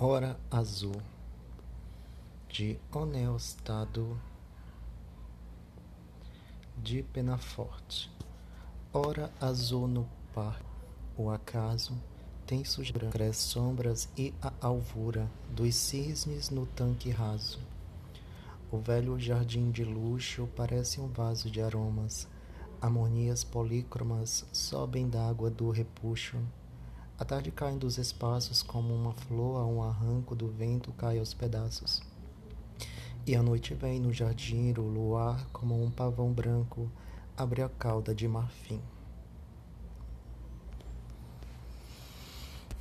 Hora Azul de Honeostado de Penaforte. Hora azul no parque, o acaso tem suas brancas sombras e a alvura dos cisnes no tanque raso. O velho jardim de luxo parece um vaso de aromas. Harmonias polícromas sobem da água do repuxo a tarde cai dos espaços como uma flor a um arranco do vento cai aos pedaços. E a noite vem no jardim, o luar, como um pavão branco, abre a cauda de marfim.